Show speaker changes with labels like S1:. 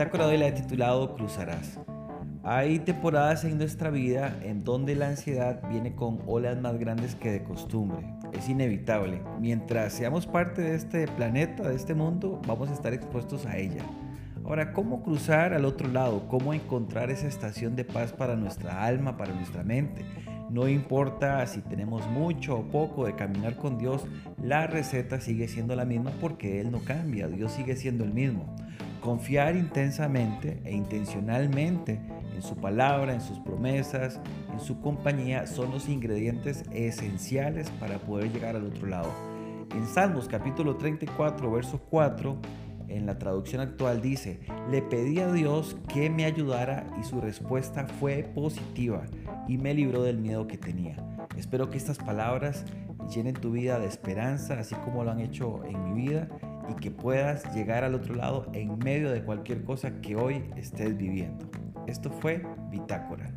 S1: bitácora de la he titulado Cruzarás. Hay temporadas en nuestra vida en donde la ansiedad viene con olas más grandes que de costumbre. Es inevitable. Mientras seamos parte de este planeta, de este mundo, vamos a estar expuestos a ella. Ahora, ¿cómo cruzar al otro lado? ¿Cómo encontrar esa estación de paz para nuestra alma, para nuestra mente? No importa si tenemos mucho o poco de caminar con Dios, la receta sigue siendo la misma porque Él no cambia, Dios sigue siendo el mismo. Confiar intensamente e intencionalmente en su palabra, en sus promesas, en su compañía son los ingredientes esenciales para poder llegar al otro lado. En Salmos capítulo 34, verso 4, en la traducción actual dice, le pedí a Dios que me ayudara y su respuesta fue positiva y me libró del miedo que tenía. Espero que estas palabras llenen tu vida de esperanza, así como lo han hecho en mi vida, y que puedas llegar al otro lado en medio de cualquier cosa que hoy estés viviendo. Esto fue Bitácora.